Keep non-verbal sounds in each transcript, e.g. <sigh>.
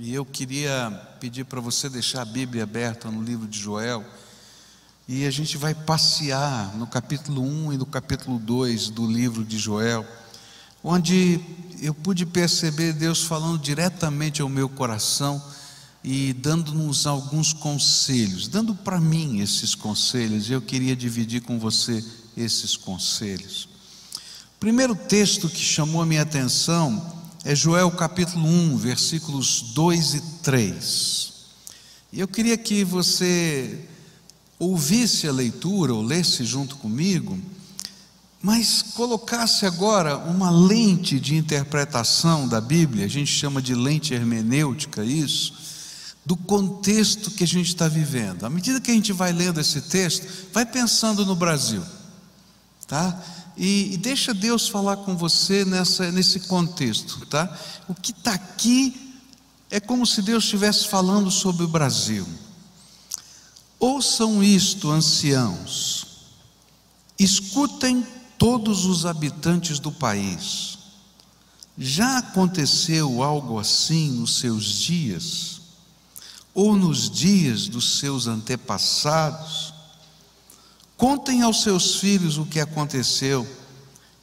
E eu queria pedir para você deixar a Bíblia aberta no livro de Joel. E a gente vai passear no capítulo 1 e no capítulo 2 do livro de Joel, onde eu pude perceber Deus falando diretamente ao meu coração e dando-nos alguns conselhos, dando para mim esses conselhos. Eu queria dividir com você esses conselhos. O primeiro texto que chamou a minha atenção é Joel capítulo 1, versículos 2 e 3. E eu queria que você ouvisse a leitura ou lesse junto comigo, mas colocasse agora uma lente de interpretação da Bíblia, a gente chama de lente hermenêutica isso, do contexto que a gente está vivendo. À medida que a gente vai lendo esse texto, vai pensando no Brasil, tá? E, e deixa Deus falar com você nessa, nesse contexto, tá? O que está aqui é como se Deus estivesse falando sobre o Brasil. Ouçam isto, anciãos, escutem todos os habitantes do país. Já aconteceu algo assim nos seus dias, ou nos dias dos seus antepassados? Contem aos seus filhos o que aconteceu,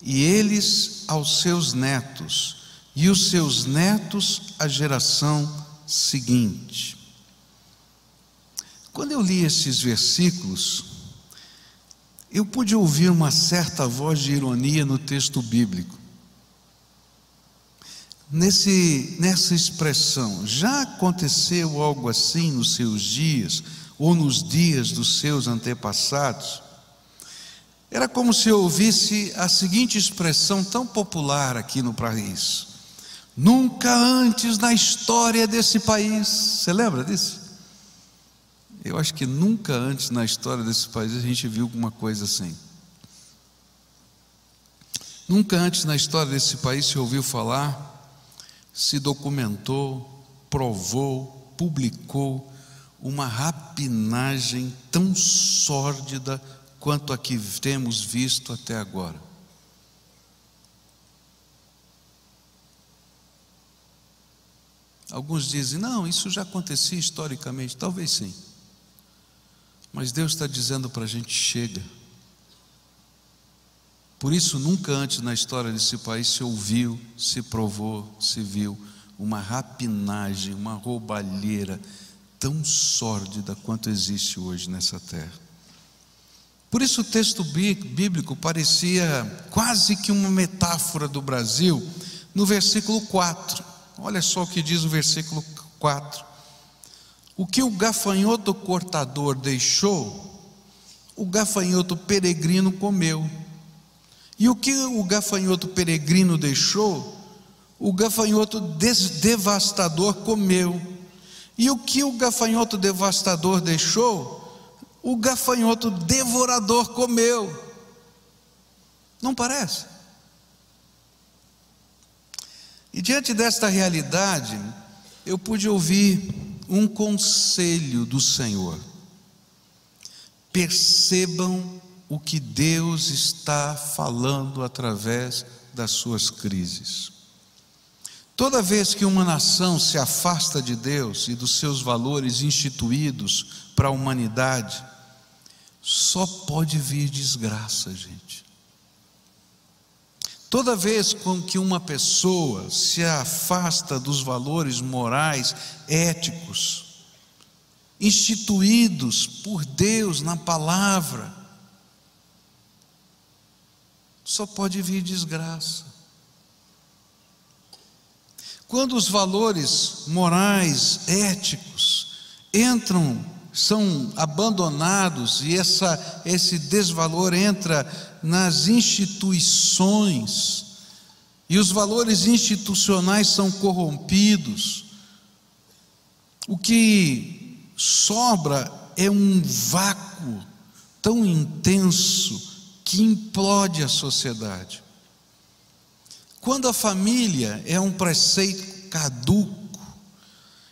e eles aos seus netos, e os seus netos à geração seguinte. Quando eu li esses versículos, eu pude ouvir uma certa voz de ironia no texto bíblico. Nesse, nessa expressão, já aconteceu algo assim nos seus dias, ou nos dias dos seus antepassados? Era como se eu ouvisse a seguinte expressão tão popular aqui no país: Nunca antes na história desse país. Você lembra disso? Eu acho que nunca antes na história desse país a gente viu alguma coisa assim. Nunca antes na história desse país se ouviu falar, se documentou, provou, publicou uma rapinagem tão sórdida quanto a que temos visto até agora. Alguns dizem, não, isso já acontecia historicamente. Talvez sim. Mas Deus está dizendo para a gente: chega. Por isso, nunca antes na história desse país se ouviu, se provou, se viu uma rapinagem, uma roubalheira tão sórdida quanto existe hoje nessa terra. Por isso o texto bíblico parecia quase que uma metáfora do Brasil no versículo 4. Olha só o que diz o versículo 4. O que o gafanhoto cortador deixou, o gafanhoto peregrino comeu. E o que o gafanhoto peregrino deixou, o gafanhoto devastador comeu. E o que o gafanhoto devastador deixou, o gafanhoto devorador comeu. Não parece? E diante desta realidade, eu pude ouvir um conselho do Senhor. Percebam o que Deus está falando através das suas crises. Toda vez que uma nação se afasta de Deus e dos seus valores instituídos para a humanidade, só pode vir desgraça, gente. Toda vez com que uma pessoa se afasta dos valores morais, éticos, instituídos por Deus na palavra, só pode vir desgraça. Quando os valores morais, éticos, entram são abandonados e essa, esse desvalor entra nas instituições e os valores institucionais são corrompidos. O que sobra é um vácuo tão intenso que implode a sociedade. Quando a família é um preceito caduco,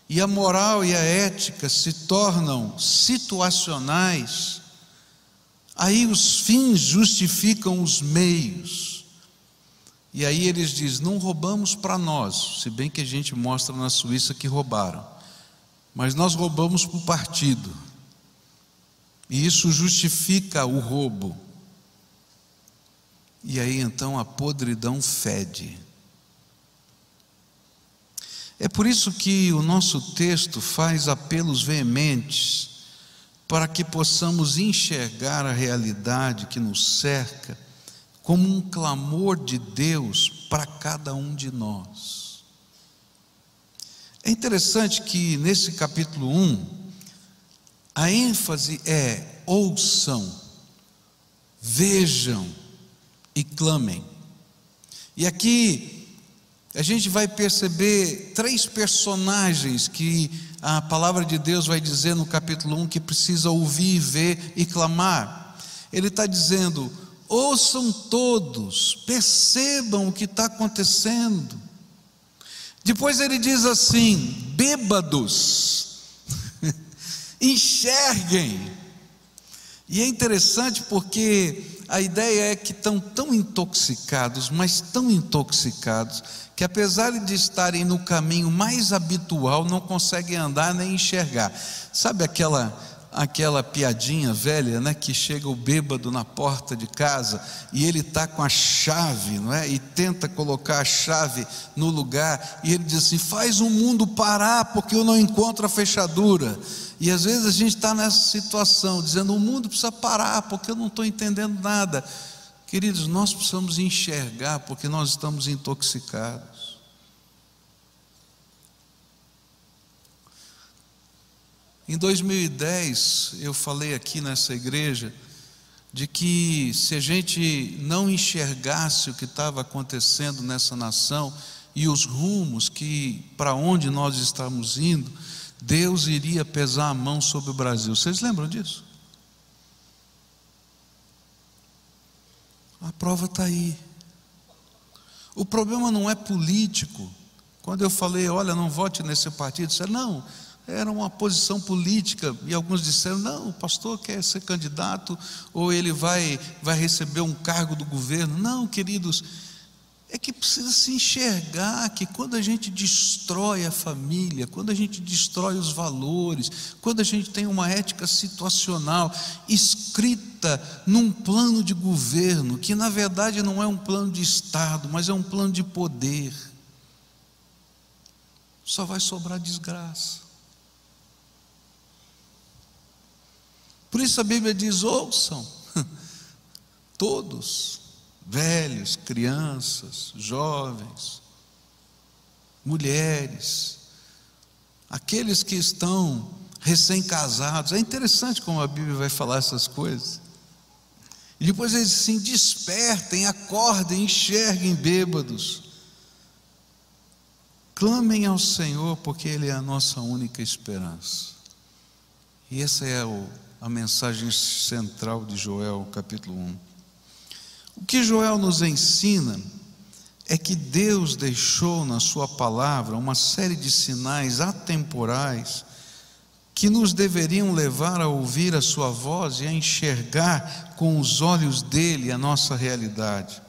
e a moral e a ética se tornam situacionais, aí os fins justificam os meios. E aí eles dizem: não roubamos para nós, se bem que a gente mostra na Suíça que roubaram, mas nós roubamos para o partido. E isso justifica o roubo. E aí então a podridão fede. É por isso que o nosso texto faz apelos veementes para que possamos enxergar a realidade que nos cerca como um clamor de Deus para cada um de nós. É interessante que nesse capítulo 1, a ênfase é ouçam, vejam e clamem. E aqui a gente vai perceber três personagens que a palavra de Deus vai dizer no capítulo 1 que precisa ouvir, ver e clamar. Ele está dizendo: ouçam todos, percebam o que está acontecendo. Depois ele diz assim: bêbados, <laughs> enxerguem. E é interessante porque a ideia é que estão tão intoxicados, mas tão intoxicados, que apesar de estarem no caminho mais habitual, não conseguem andar nem enxergar. Sabe aquela aquela piadinha velha, né, que chega o bêbado na porta de casa e ele está com a chave, não é? E tenta colocar a chave no lugar e ele diz assim: faz o mundo parar porque eu não encontro a fechadura. E às vezes a gente está nessa situação, dizendo: o mundo precisa parar porque eu não estou entendendo nada. Queridos, nós precisamos enxergar porque nós estamos intoxicados. Em 2010, eu falei aqui nessa igreja de que se a gente não enxergasse o que estava acontecendo nessa nação e os rumos que para onde nós estamos indo, Deus iria pesar a mão sobre o Brasil. Vocês lembram disso? A prova está aí. O problema não é político. Quando eu falei, olha, não vote nesse partido, disseram, não, era uma posição política. E alguns disseram, não, o pastor quer ser candidato, ou ele vai, vai receber um cargo do governo. Não, queridos, é que precisa se enxergar que quando a gente destrói a família, quando a gente destrói os valores, quando a gente tem uma ética situacional escrita num plano de governo, que na verdade não é um plano de Estado, mas é um plano de poder, só vai sobrar desgraça. Por isso a Bíblia diz: ouçam, <laughs> todos velhos, crianças, jovens, mulheres, aqueles que estão recém-casados. É interessante como a Bíblia vai falar essas coisas. E depois eles assim: despertem, acordem, enxerguem bêbados. Clamem ao Senhor, porque Ele é a nossa única esperança. E essa é a mensagem central de Joel, capítulo 1. O que Joel nos ensina é que Deus deixou na Sua palavra uma série de sinais atemporais que nos deveriam levar a ouvir a Sua voz e a enxergar com os olhos dele a nossa realidade.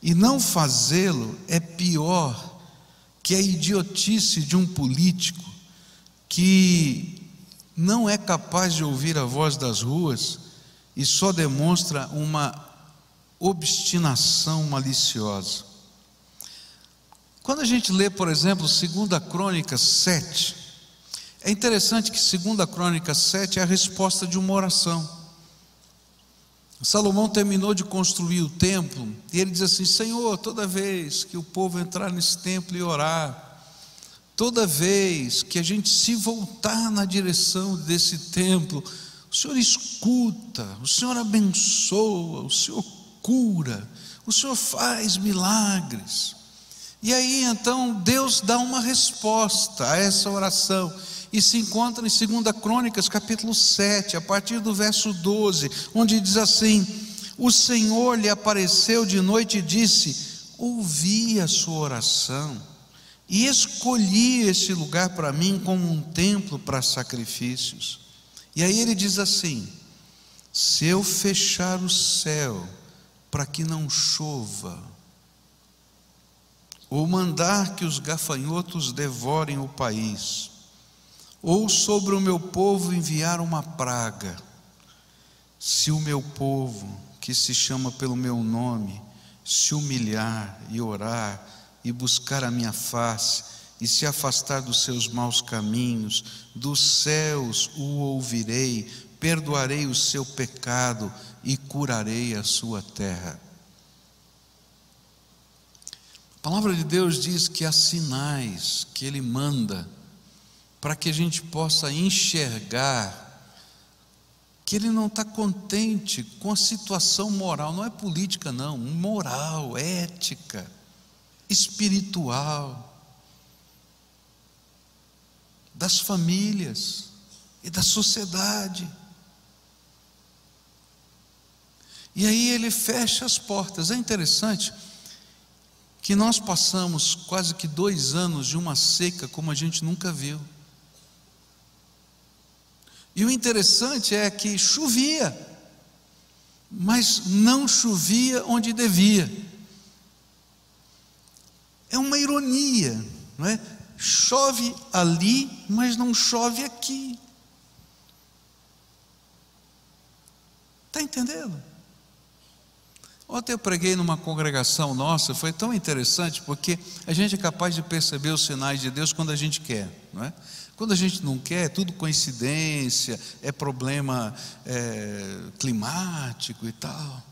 E não fazê-lo é pior que a idiotice de um político que não é capaz de ouvir a voz das ruas e só demonstra uma obstinação maliciosa. Quando a gente lê, por exemplo, 2 Crônicas 7, é interessante que 2 Crônicas 7 é a resposta de uma oração. Salomão terminou de construir o templo e ele diz assim: Senhor, toda vez que o povo entrar nesse templo e orar, toda vez que a gente se voltar na direção desse templo, o Senhor escuta, o Senhor abençoa, o Senhor cura, o Senhor faz milagres. E aí então Deus dá uma resposta a essa oração. E se encontra em 2 Crônicas, capítulo 7, a partir do verso 12, onde diz assim: O Senhor lhe apareceu de noite e disse: Ouvi a sua oração e escolhi este lugar para mim como um templo para sacrifícios. E aí ele diz assim: Se eu fechar o céu para que não chova, ou mandar que os gafanhotos devorem o país, ou sobre o meu povo enviar uma praga, se o meu povo, que se chama pelo meu nome, se humilhar e orar e buscar a minha face e se afastar dos seus maus caminhos, dos céus o ouvirei, perdoarei o seu pecado e curarei a sua terra. A palavra de Deus diz que há sinais que Ele manda para que a gente possa enxergar que Ele não está contente com a situação moral, não é política, não, moral, ética, espiritual, das famílias e da sociedade. E aí ele fecha as portas. É interessante que nós passamos quase que dois anos de uma seca como a gente nunca viu. E o interessante é que chovia, mas não chovia onde devia. É uma ironia, não é? Chove ali, mas não chove aqui. Está entendendo? Ontem eu preguei numa congregação nossa, foi tão interessante porque a gente é capaz de perceber os sinais de Deus quando a gente quer, não é? Quando a gente não quer, é tudo coincidência, é problema é, climático e tal.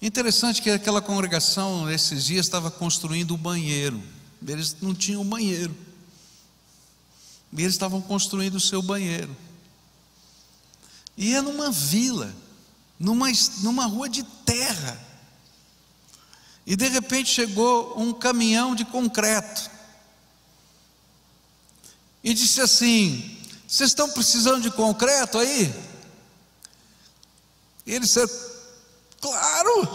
Interessante que aquela congregação, esses dias, estava construindo o um banheiro. Eles não tinham banheiro. E eles estavam construindo o seu banheiro. E é numa vila numa, numa rua de terra. E de repente chegou um caminhão de concreto. E disse assim: Vocês estão precisando de concreto aí? E ele disse: Claro,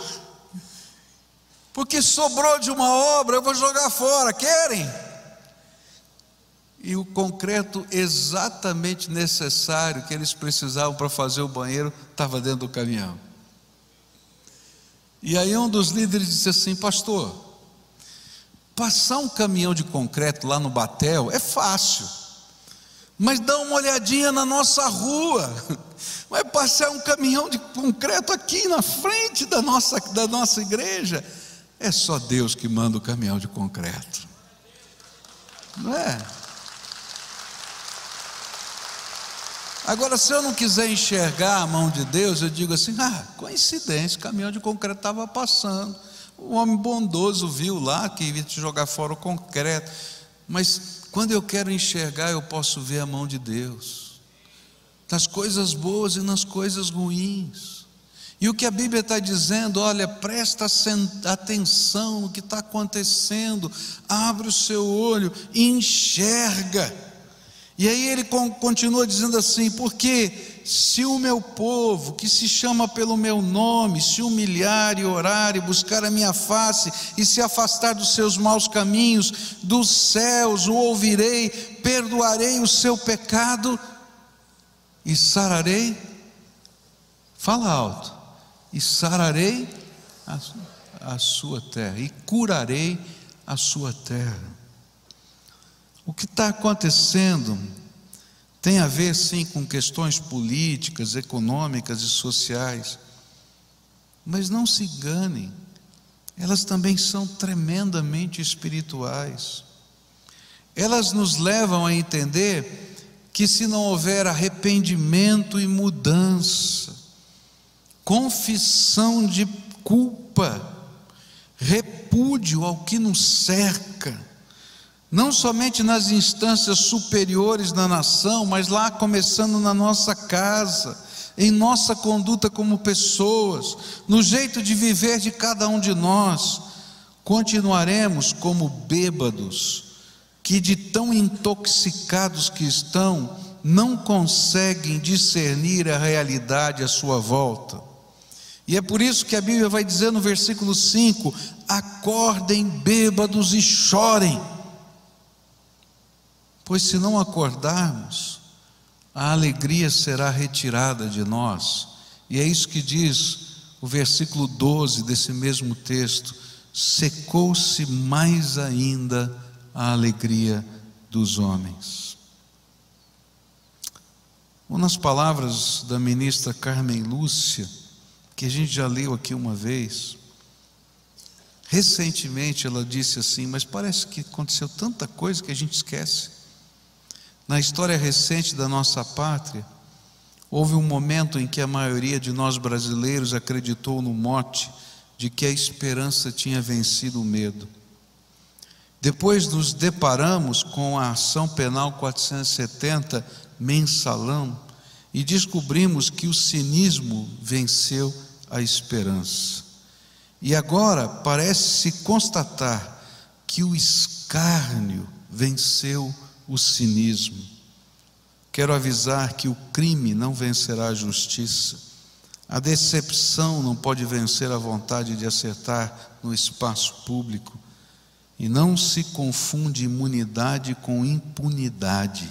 porque sobrou de uma obra, eu vou jogar fora, querem? E o concreto exatamente necessário que eles precisavam para fazer o banheiro estava dentro do caminhão. E aí um dos líderes disse assim: Pastor, passar um caminhão de concreto lá no Batel é fácil, mas dá uma olhadinha na nossa rua. Vai passar um caminhão de concreto aqui na frente da nossa, da nossa igreja. É só Deus que manda o caminhão de concreto. Não é? Agora, se eu não quiser enxergar a mão de Deus, eu digo assim: ah, coincidência, o caminhão de concreto estava passando. O homem bondoso viu lá que ia te jogar fora o concreto. Mas quando eu quero enxergar, eu posso ver a mão de Deus, nas coisas boas e nas coisas ruins. E o que a Bíblia está dizendo, olha, presta atenção no que está acontecendo, abre o seu olho, enxerga. E aí ele continua dizendo assim: porque se o meu povo, que se chama pelo meu nome, se humilhar e orar e buscar a minha face e se afastar dos seus maus caminhos, dos céus o ouvirei, perdoarei o seu pecado e sararei. Fala alto. E sararei a, a sua terra e curarei a sua terra. O que está acontecendo tem a ver, sim, com questões políticas, econômicas e sociais, mas não se enganem, elas também são tremendamente espirituais. Elas nos levam a entender que se não houver arrependimento e mudança, confissão de culpa, repúdio ao que nos cerca, não somente nas instâncias superiores da nação, mas lá começando na nossa casa, em nossa conduta como pessoas, no jeito de viver de cada um de nós, continuaremos como bêbados, que de tão intoxicados que estão, não conseguem discernir a realidade à sua volta. E é por isso que a Bíblia vai dizer no versículo 5: acordem bêbados e chorem Pois se não acordarmos, a alegria será retirada de nós. E é isso que diz o versículo 12 desse mesmo texto: secou-se mais ainda a alegria dos homens. Ou nas palavras da ministra Carmen Lúcia, que a gente já leu aqui uma vez, recentemente ela disse assim: Mas parece que aconteceu tanta coisa que a gente esquece. Na história recente da nossa pátria, houve um momento em que a maioria de nós brasileiros acreditou no mote de que a esperança tinha vencido o medo. Depois nos deparamos com a ação penal 470 mensalão e descobrimos que o cinismo venceu a esperança. E agora parece-se constatar que o escárnio venceu o cinismo. Quero avisar que o crime não vencerá a justiça. A decepção não pode vencer a vontade de acertar no espaço público. E não se confunde imunidade com impunidade.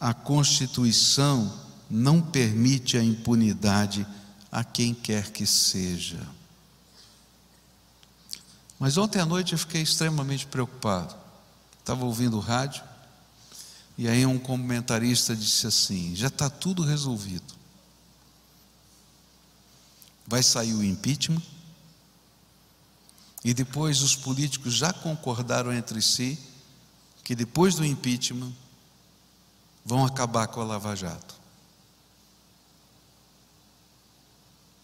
A Constituição não permite a impunidade a quem quer que seja. Mas ontem à noite eu fiquei extremamente preocupado. Estava ouvindo o rádio e aí um comentarista disse assim: já está tudo resolvido. Vai sair o impeachment e depois os políticos já concordaram entre si que depois do impeachment vão acabar com a Lava Jato.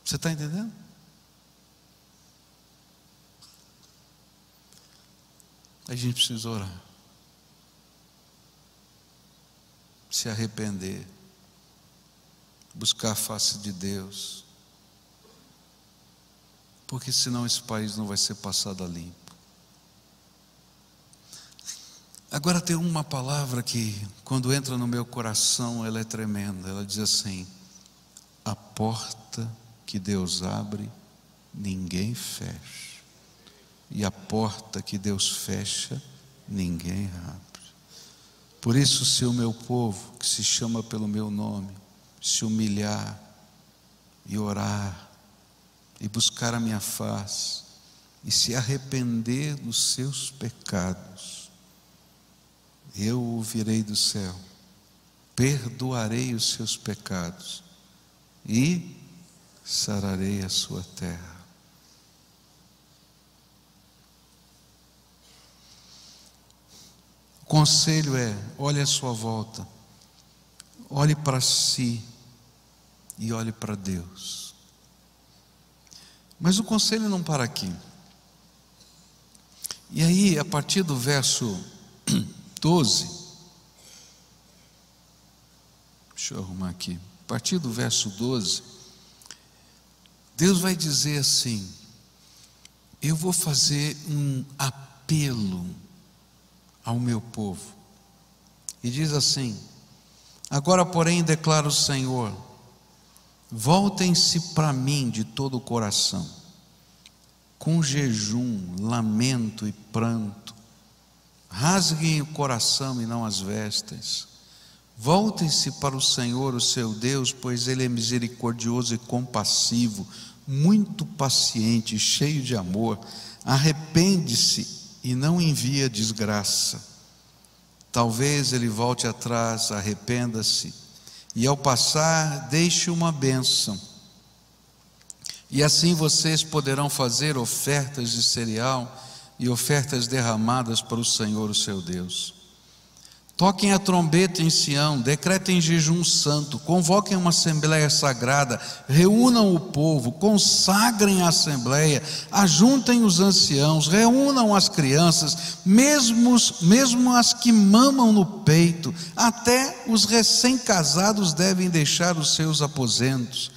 Você está entendendo? A gente precisa orar. Se arrepender. Buscar a face de Deus porque senão esse país não vai ser passado a limpo. Agora tem uma palavra que, quando entra no meu coração, ela é tremenda. Ela diz assim: a porta que Deus abre, ninguém fecha, e a porta que Deus fecha, ninguém abre. Por isso, se o meu povo, que se chama pelo meu nome, se humilhar e orar, e buscar a minha face e se arrepender dos seus pecados, eu o virei do céu, perdoarei os seus pecados e sararei a sua terra. O conselho é: olhe à sua volta, olhe para si e olhe para Deus. Mas o conselho não para aqui. E aí, a partir do verso <clears throat> 12, deixa eu arrumar aqui. A partir do verso 12, Deus vai dizer assim: Eu vou fazer um apelo ao meu povo. E diz assim: Agora, porém, declara o Senhor, Voltem-se para mim de todo o coração, com jejum, lamento e pranto. Rasguem o coração e não as vestes. Voltem-se para o Senhor, o seu Deus, pois Ele é misericordioso e compassivo, muito paciente, cheio de amor. Arrepende-se e não envia desgraça. Talvez Ele volte atrás, arrependa-se e ao passar, deixe uma bênção. E assim vocês poderão fazer ofertas de cereal e ofertas derramadas para o Senhor, o seu Deus. Toquem a trombeta em Sião, decretem jejum santo, convoquem uma assembleia sagrada, reúnam o povo, consagrem a assembleia, ajuntem os anciãos, reúnam as crianças, mesmo, mesmo as que mamam no peito, até os recém-casados devem deixar os seus aposentos.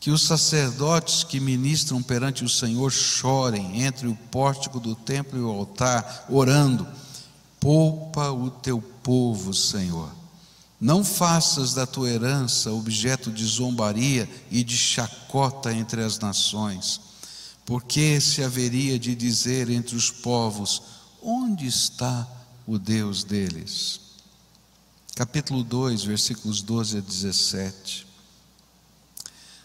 Que os sacerdotes que ministram perante o Senhor chorem entre o pórtico do templo e o altar, orando Poupa o teu povo, Senhor. Não faças da tua herança objeto de zombaria e de chacota entre as nações, porque se haveria de dizer entre os povos: onde está o Deus deles? Capítulo 2, versículos 12 a 17.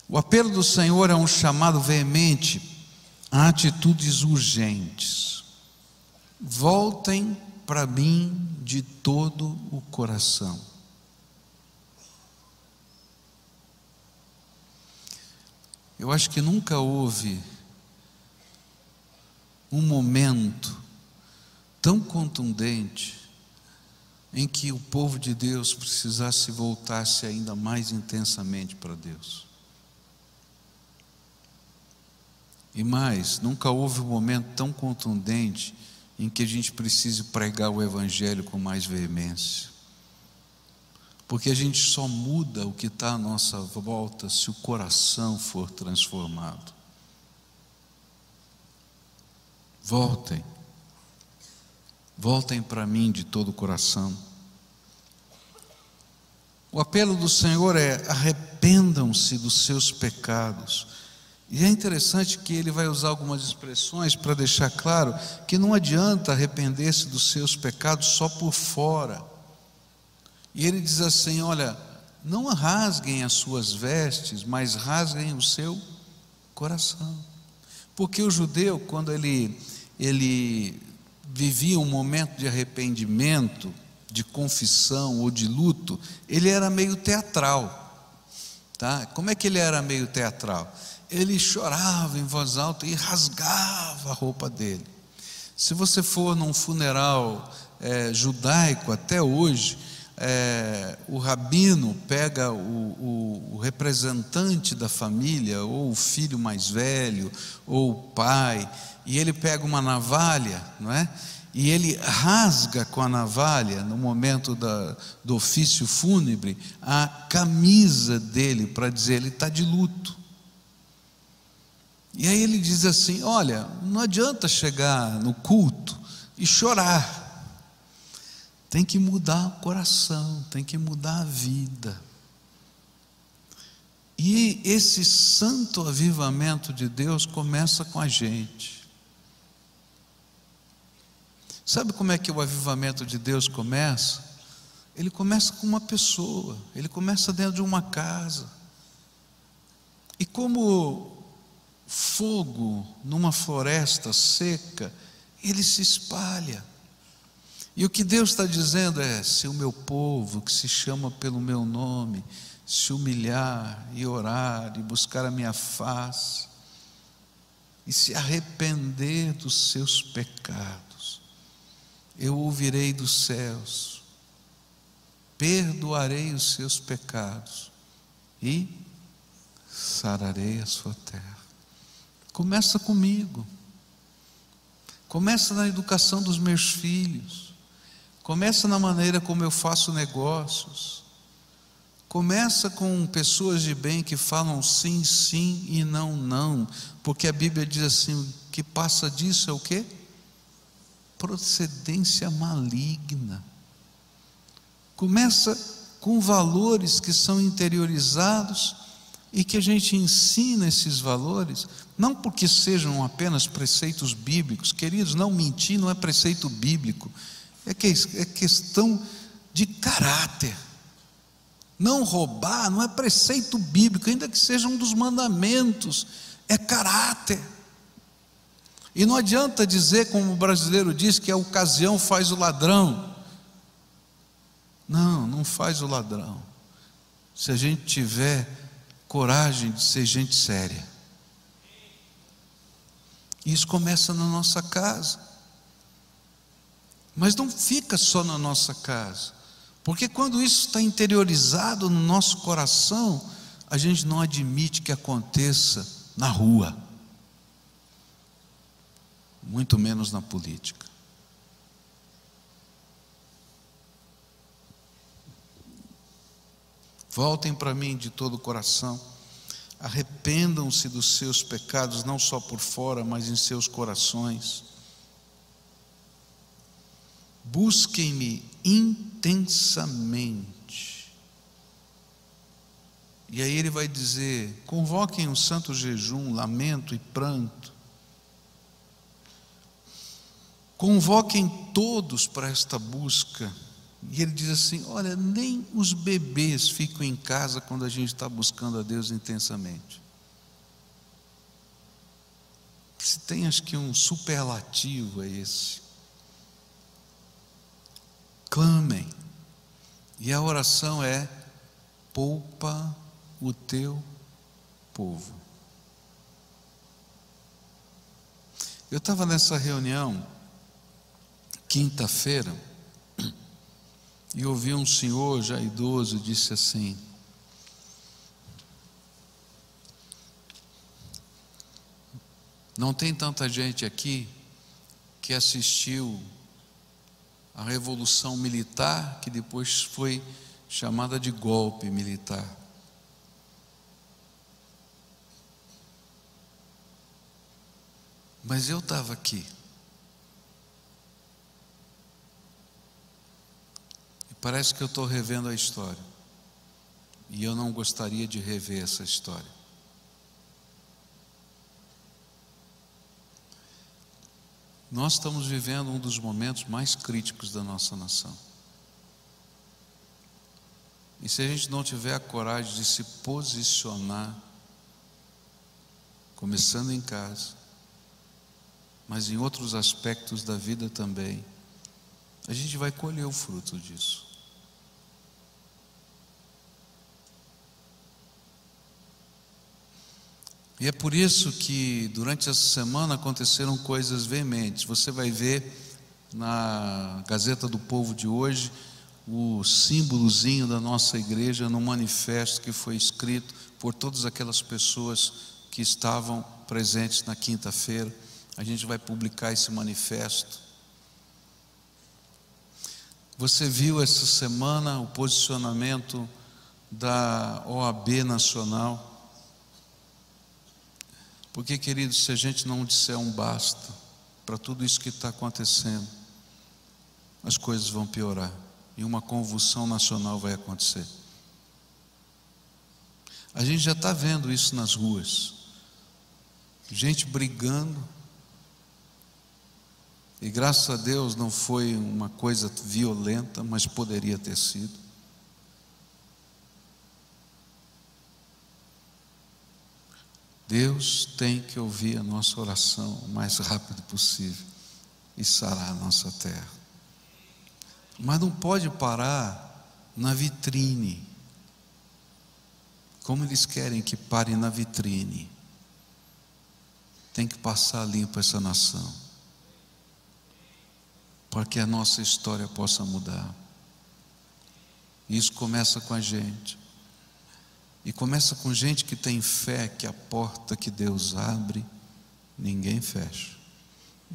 O apelo do Senhor é um chamado veemente há atitudes urgentes. Voltem para mim de todo o coração. Eu acho que nunca houve um momento tão contundente em que o povo de Deus precisasse voltar-se ainda mais intensamente para Deus. E mais, nunca houve um momento tão contundente em que a gente precise pregar o Evangelho com mais veemência. Porque a gente só muda o que está à nossa volta se o coração for transformado. Voltem, voltem para mim de todo o coração. O apelo do Senhor é: arrependam-se dos seus pecados e é interessante que ele vai usar algumas expressões para deixar claro que não adianta arrepender-se dos seus pecados só por fora. E ele diz assim: olha, não rasguem as suas vestes, mas rasguem o seu coração. Porque o judeu, quando ele, ele vivia um momento de arrependimento, de confissão ou de luto, ele era meio teatral. Tá? Como é que ele era meio teatral? Ele chorava em voz alta e rasgava a roupa dele. Se você for num funeral é, judaico até hoje, é, o rabino pega o, o, o, representante da família, ou o filho mais velho, ou o pai, e ele pega uma navalha, não é? E ele rasga com a navalha, no momento da, do ofício fúnebre, a camisa dele, para dizer: ele está de luto. E aí ele diz assim: Olha, não adianta chegar no culto e chorar. Tem que mudar o coração, tem que mudar a vida. E esse santo avivamento de Deus começa com a gente. Sabe como é que o avivamento de Deus começa? Ele começa com uma pessoa, ele começa dentro de uma casa. E como fogo numa floresta seca, ele se espalha. E o que Deus está dizendo é: se o meu povo, que se chama pelo meu nome, se humilhar e orar e buscar a minha face, e se arrepender dos seus pecados, eu ouvirei dos céus, perdoarei os seus pecados e sararei a sua terra. Começa comigo. Começa na educação dos meus filhos. Começa na maneira como eu faço negócios. Começa com pessoas de bem que falam sim, sim e não, não. Porque a Bíblia diz assim: que passa disso é o quê? Procedência maligna. Começa com valores que são interiorizados e que a gente ensina esses valores, não porque sejam apenas preceitos bíblicos, queridos, não mentir não é preceito bíblico, é, que, é questão de caráter. Não roubar não é preceito bíblico, ainda que seja um dos mandamentos, é caráter. E não adianta dizer, como o brasileiro diz, que a ocasião faz o ladrão. Não, não faz o ladrão. Se a gente tiver coragem de ser gente séria. Isso começa na nossa casa. Mas não fica só na nossa casa. Porque quando isso está interiorizado no nosso coração, a gente não admite que aconteça na rua, muito menos na política. Voltem para mim de todo o coração. Arrependam-se dos seus pecados, não só por fora, mas em seus corações. Busquem-me intensamente. E aí ele vai dizer: convoquem um santo jejum, lamento e pranto. Convoquem todos para esta busca e ele diz assim: Olha, nem os bebês ficam em casa quando a gente está buscando a Deus intensamente. Se tem, acho que um superlativo é esse. Clamem. E a oração é: poupa o teu povo. Eu estava nessa reunião, quinta-feira, e ouvi um senhor já idoso disse assim: Não tem tanta gente aqui que assistiu a revolução militar que depois foi chamada de golpe militar. Mas eu estava aqui. Parece que eu estou revendo a história. E eu não gostaria de rever essa história. Nós estamos vivendo um dos momentos mais críticos da nossa nação. E se a gente não tiver a coragem de se posicionar, começando em casa, mas em outros aspectos da vida também, a gente vai colher o fruto disso. E é por isso que durante essa semana aconteceram coisas veementes. Você vai ver na Gazeta do Povo de hoje o símbolozinho da nossa igreja no manifesto que foi escrito por todas aquelas pessoas que estavam presentes na quinta-feira. A gente vai publicar esse manifesto. Você viu essa semana o posicionamento da OAB Nacional porque, queridos, se a gente não disser um basta para tudo isso que está acontecendo, as coisas vão piorar e uma convulsão nacional vai acontecer. A gente já está vendo isso nas ruas, gente brigando, e graças a Deus não foi uma coisa violenta, mas poderia ter sido. Deus tem que ouvir a nossa oração o mais rápido possível e sarar a nossa terra. Mas não pode parar na vitrine. Como eles querem que pare na vitrine. Tem que passar limpo essa nação. Para que a nossa história possa mudar. Isso começa com a gente. E começa com gente que tem fé que a porta que Deus abre, ninguém fecha.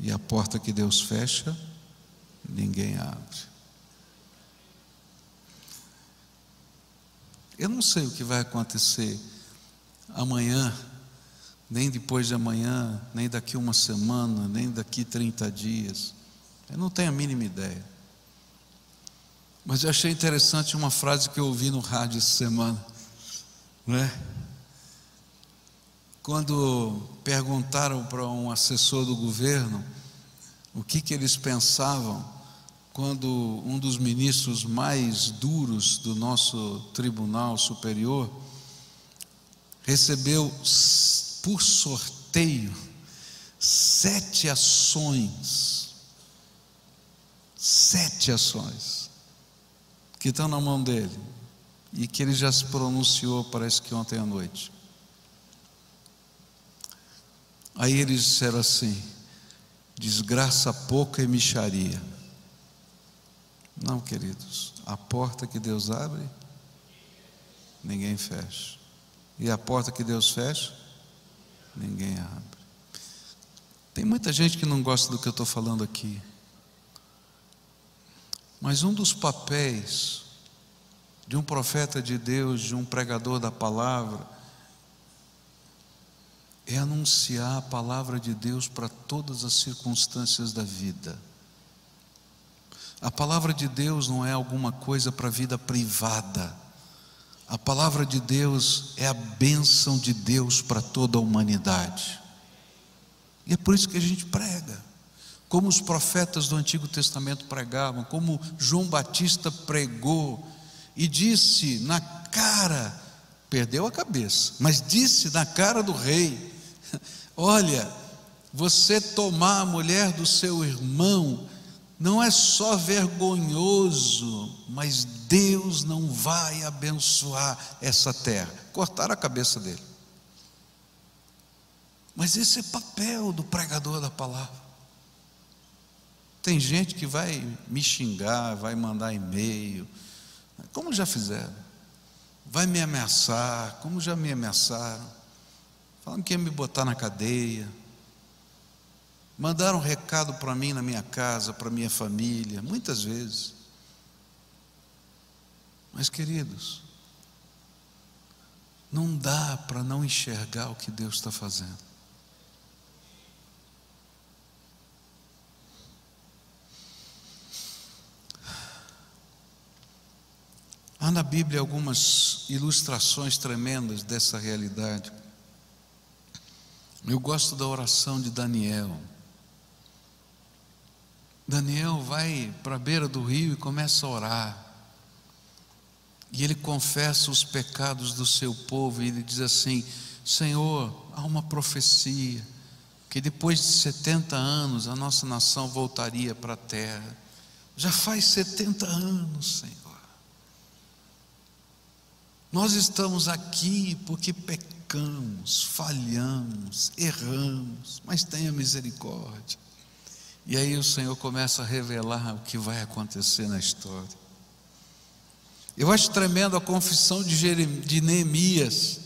E a porta que Deus fecha, ninguém abre. Eu não sei o que vai acontecer amanhã, nem depois de amanhã, nem daqui uma semana, nem daqui 30 dias. Eu não tenho a mínima ideia. Mas eu achei interessante uma frase que eu ouvi no rádio essa semana. Né? Quando perguntaram para um assessor do governo o que, que eles pensavam quando um dos ministros mais duros do nosso Tribunal Superior recebeu por sorteio sete ações, sete ações que estão na mão dele e que ele já se pronunciou, parece que ontem à noite. Aí eles disseram assim: desgraça pouca e micharia. Não, queridos, a porta que Deus abre, ninguém fecha. E a porta que Deus fecha, ninguém abre. Tem muita gente que não gosta do que eu estou falando aqui. Mas um dos papéis de um profeta de Deus, de um pregador da palavra, é anunciar a palavra de Deus para todas as circunstâncias da vida. A palavra de Deus não é alguma coisa para a vida privada. A palavra de Deus é a bênção de Deus para toda a humanidade. E é por isso que a gente prega. Como os profetas do Antigo Testamento pregavam, como João Batista pregou, e disse na cara, perdeu a cabeça, mas disse na cara do rei: <laughs> Olha, Você tomar a mulher do seu irmão não é só vergonhoso, mas Deus não vai abençoar essa terra. Cortar a cabeça dele. Mas esse é papel do pregador da palavra. Tem gente que vai me xingar, vai mandar e-mail, como já fizeram, vai me ameaçar, como já me ameaçaram, falando que ia me botar na cadeia. Mandaram um recado para mim na minha casa, para minha família, muitas vezes. Mas, queridos, não dá para não enxergar o que Deus está fazendo. Há na Bíblia algumas ilustrações tremendas dessa realidade. Eu gosto da oração de Daniel. Daniel vai para a beira do rio e começa a orar. E ele confessa os pecados do seu povo e ele diz assim: Senhor, há uma profecia que depois de 70 anos a nossa nação voltaria para a terra. Já faz 70 anos, Senhor. Nós estamos aqui porque pecamos, falhamos, erramos, mas tenha misericórdia. E aí o Senhor começa a revelar o que vai acontecer na história. Eu acho tremendo a confissão de, de Neemias.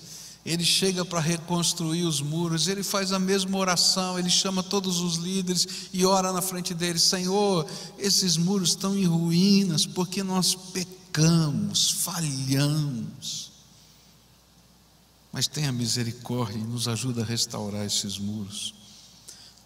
Ele chega para reconstruir os muros, ele faz a mesma oração, ele chama todos os líderes e ora na frente deles: Senhor, esses muros estão em ruínas porque nós pecamos pecamos, falhamos. Mas tenha misericórdia e nos ajuda a restaurar esses muros.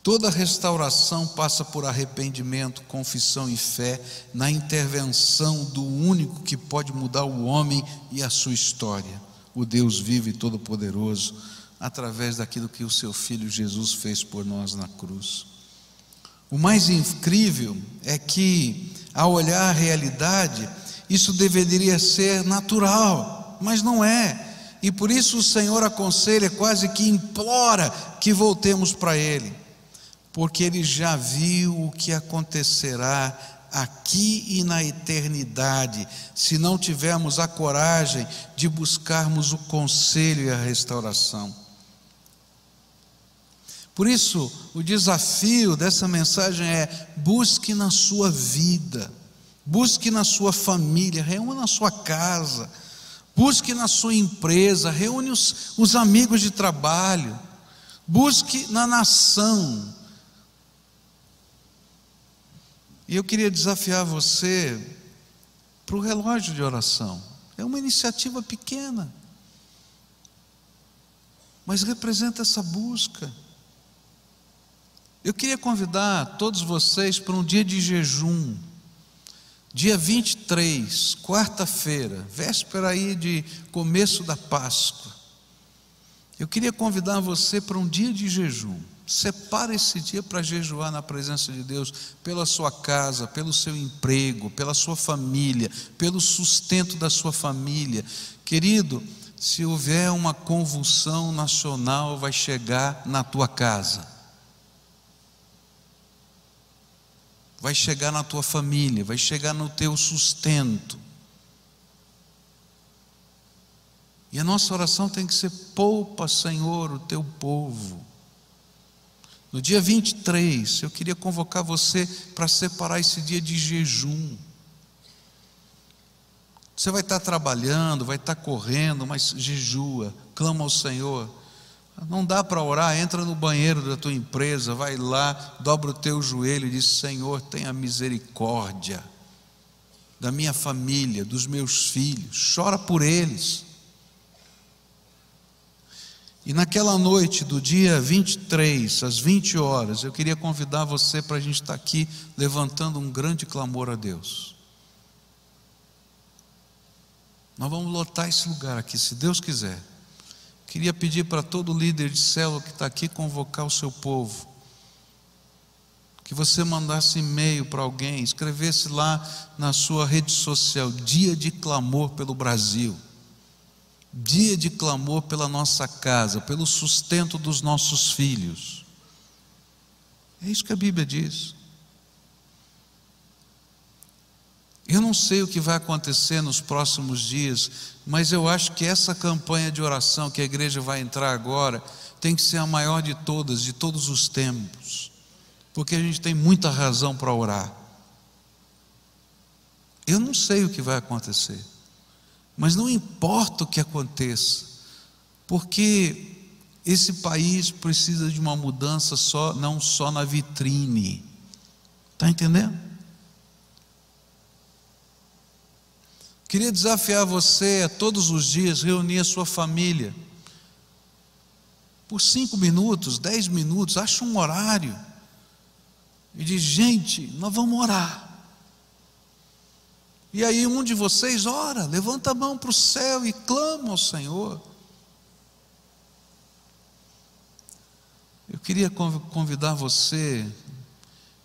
Toda restauração passa por arrependimento, confissão e fé na intervenção do único que pode mudar o homem e a sua história, o Deus vivo e todo-poderoso, através daquilo que o seu filho Jesus fez por nós na cruz. O mais incrível é que, ao olhar a realidade, isso deveria ser natural, mas não é. E por isso o Senhor aconselha, quase que implora que voltemos para Ele, porque Ele já viu o que acontecerá aqui e na eternidade, se não tivermos a coragem de buscarmos o conselho e a restauração. Por isso, o desafio dessa mensagem é: busque na sua vida busque na sua família, reúna na sua casa, busque na sua empresa, reúne os, os amigos de trabalho, busque na nação. E eu queria desafiar você para o relógio de oração. É uma iniciativa pequena, mas representa essa busca. Eu queria convidar todos vocês para um dia de jejum. Dia 23, quarta-feira, véspera aí de começo da Páscoa. Eu queria convidar você para um dia de jejum. Separe esse dia para jejuar na presença de Deus, pela sua casa, pelo seu emprego, pela sua família, pelo sustento da sua família. Querido, se houver uma convulsão nacional, vai chegar na tua casa. Vai chegar na tua família, vai chegar no teu sustento. E a nossa oração tem que ser: poupa, Senhor, o teu povo. No dia 23, eu queria convocar você para separar esse dia de jejum. Você vai estar trabalhando, vai estar correndo, mas jejua, clama ao Senhor. Não dá para orar, entra no banheiro da tua empresa, vai lá, dobra o teu joelho e diz: Senhor, tenha misericórdia da minha família, dos meus filhos, chora por eles. E naquela noite do dia 23, às 20 horas, eu queria convidar você para a gente estar aqui levantando um grande clamor a Deus. Nós vamos lotar esse lugar aqui, se Deus quiser. Queria pedir para todo líder de célula que está aqui convocar o seu povo. Que você mandasse e-mail para alguém, escrevesse lá na sua rede social: Dia de clamor pelo Brasil. Dia de clamor pela nossa casa, pelo sustento dos nossos filhos. É isso que a Bíblia diz. Eu não sei o que vai acontecer nos próximos dias, mas eu acho que essa campanha de oração que a igreja vai entrar agora tem que ser a maior de todas, de todos os tempos, porque a gente tem muita razão para orar. Eu não sei o que vai acontecer, mas não importa o que aconteça, porque esse país precisa de uma mudança só, não só na vitrine. Está entendendo? Queria desafiar você a todos os dias reunir a sua família. Por cinco minutos, dez minutos, acha um horário. E diz: gente, nós vamos orar. E aí um de vocês ora, levanta a mão para o céu e clama ao Senhor. Eu queria convidar você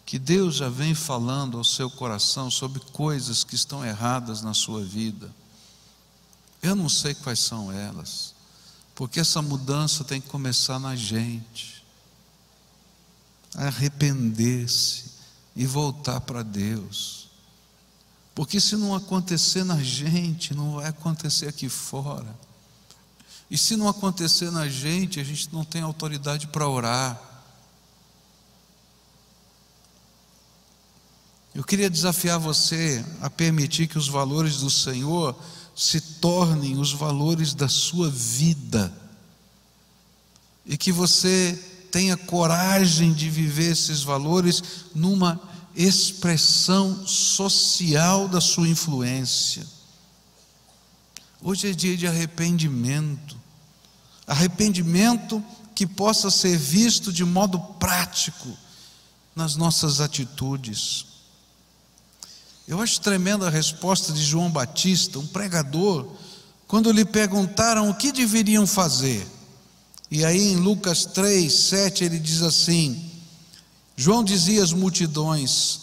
que Deus já vem falando ao seu coração sobre coisas que estão erradas na sua vida. Eu não sei quais são elas, porque essa mudança tem que começar na gente. Arrepender-se e voltar para Deus. Porque se não acontecer na gente, não vai acontecer aqui fora. E se não acontecer na gente, a gente não tem autoridade para orar. Eu queria desafiar você a permitir que os valores do Senhor se tornem os valores da sua vida. E que você tenha coragem de viver esses valores numa expressão social da sua influência. Hoje é dia de arrependimento. Arrependimento que possa ser visto de modo prático nas nossas atitudes. Eu acho tremenda a resposta de João Batista, um pregador, quando lhe perguntaram o que deveriam fazer. E aí em Lucas 3, 7 ele diz assim: João dizia às multidões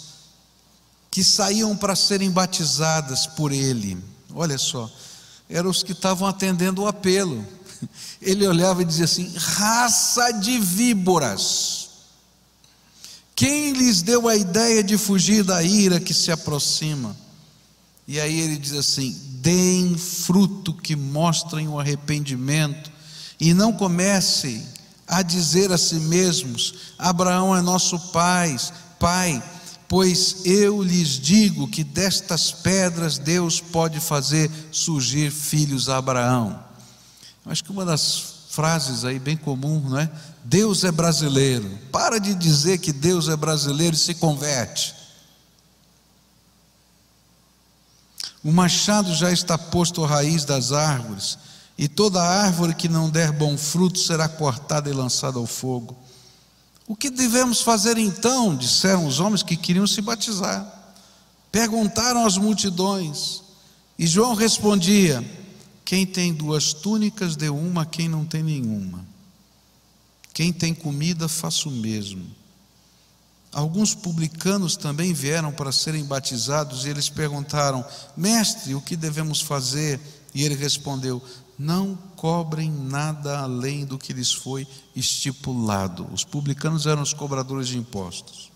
que saíam para serem batizadas por ele. Olha só, eram os que estavam atendendo o apelo. <laughs> Ele olhava e dizia assim: raça de víboras. Quem lhes deu a ideia de fugir da ira que se aproxima? E aí ele diz assim: deem fruto que mostrem o arrependimento, e não comecem a dizer a si mesmos: Abraão é nosso pai, pai, pois eu lhes digo que destas pedras Deus pode fazer surgir filhos a Abraão. Acho que uma das frases aí bem comum, não é? Deus é brasileiro. Para de dizer que Deus é brasileiro e se converte. O machado já está posto à raiz das árvores, e toda árvore que não der bom fruto será cortada e lançada ao fogo. O que devemos fazer então? disseram os homens que queriam se batizar. Perguntaram às multidões, e João respondia: Quem tem duas túnicas, dê uma a quem não tem nenhuma. Quem tem comida, faça o mesmo. Alguns publicanos também vieram para serem batizados e eles perguntaram: Mestre, o que devemos fazer? E ele respondeu: Não cobrem nada além do que lhes foi estipulado. Os publicanos eram os cobradores de impostos.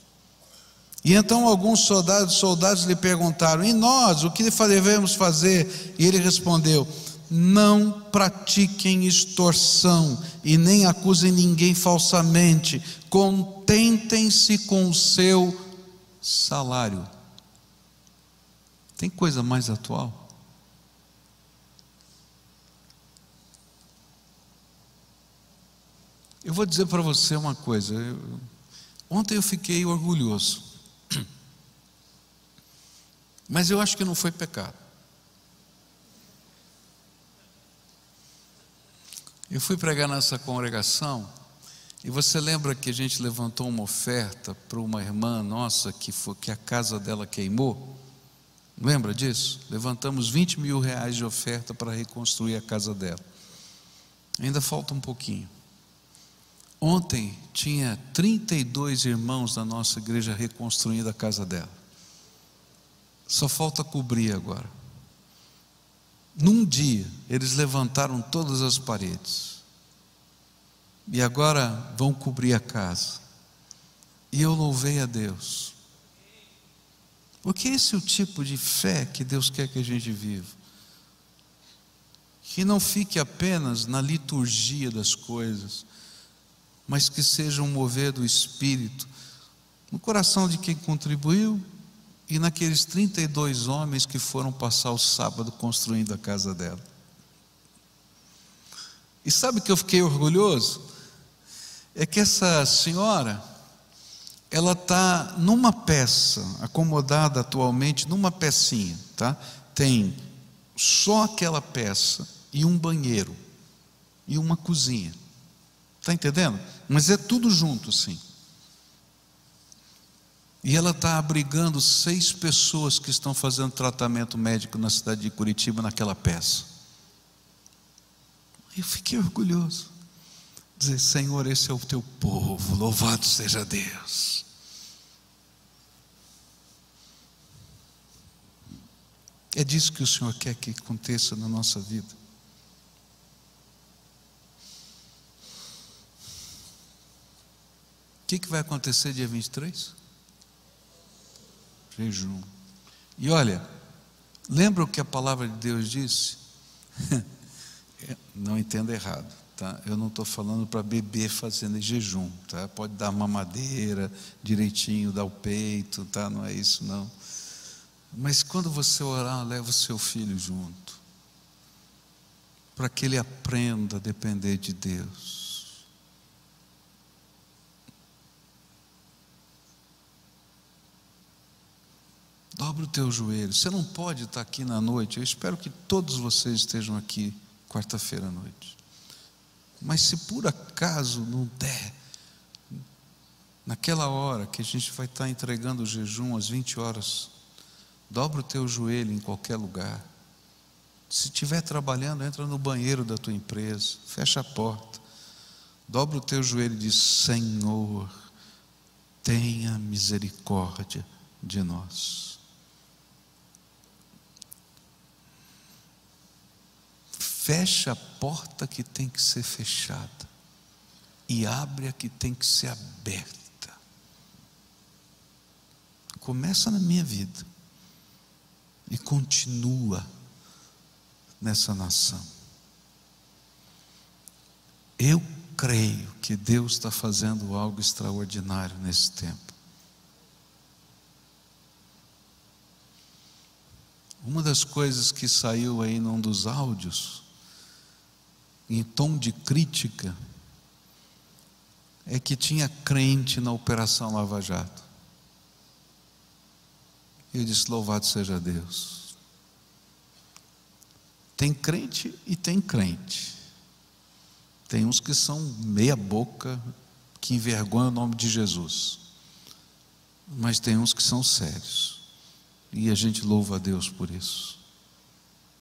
E então alguns soldados, soldados lhe perguntaram: E nós, o que devemos fazer? E ele respondeu: não pratiquem extorsão e nem acusem ninguém falsamente, contentem-se com o seu salário. Tem coisa mais atual? Eu vou dizer para você uma coisa. Eu, ontem eu fiquei orgulhoso, <clears throat> mas eu acho que não foi pecado. Eu fui pregar nessa congregação e você lembra que a gente levantou uma oferta para uma irmã nossa que, foi, que a casa dela queimou? Lembra disso? Levantamos 20 mil reais de oferta para reconstruir a casa dela. Ainda falta um pouquinho. Ontem tinha 32 irmãos da nossa igreja reconstruindo a casa dela. Só falta cobrir agora. Num dia, eles levantaram todas as paredes. E agora vão cobrir a casa. E eu louvei a Deus. Porque esse é o tipo de fé que Deus quer que a gente viva. Que não fique apenas na liturgia das coisas, mas que seja um mover do Espírito no coração de quem contribuiu e naqueles 32 homens que foram passar o sábado construindo a casa dela. E sabe que eu fiquei orgulhoso? É que essa senhora, ela está numa peça, acomodada atualmente numa pecinha, tá? Tem só aquela peça e um banheiro e uma cozinha. Está entendendo? Mas é tudo junto, sim. E ela está abrigando seis pessoas que estão fazendo tratamento médico na cidade de Curitiba naquela peça. Eu fiquei orgulhoso. Dizer, Senhor, esse é o teu povo, louvado seja Deus. É disso que o Senhor quer que aconteça na nossa vida. O que, que vai acontecer dia 23? Jejum. E olha, lembra o que a palavra de Deus disse? <laughs> não entenda errado, tá? Eu não estou falando para beber fazendo jejum, tá? Pode dar mamadeira direitinho, dar o peito, tá? Não é isso não. Mas quando você orar, leva o seu filho junto, para que ele aprenda a depender de Deus. Dobra o teu joelho. Você não pode estar aqui na noite. Eu espero que todos vocês estejam aqui quarta-feira à noite. Mas se por acaso não der, naquela hora que a gente vai estar entregando o jejum às 20 horas, dobra o teu joelho em qualquer lugar. Se estiver trabalhando, entra no banheiro da tua empresa, fecha a porta, dobra o teu joelho e diz: Senhor, tenha misericórdia de nós. Fecha a porta que tem que ser fechada e abre a que tem que ser aberta. Começa na minha vida e continua nessa nação. Eu creio que Deus está fazendo algo extraordinário nesse tempo. Uma das coisas que saiu aí num dos áudios em tom de crítica, é que tinha crente na Operação Lava Jato. Eu disse: Louvado seja Deus. Tem crente e tem crente. Tem uns que são meia-boca, que envergonham o nome de Jesus. Mas tem uns que são sérios. E a gente louva a Deus por isso.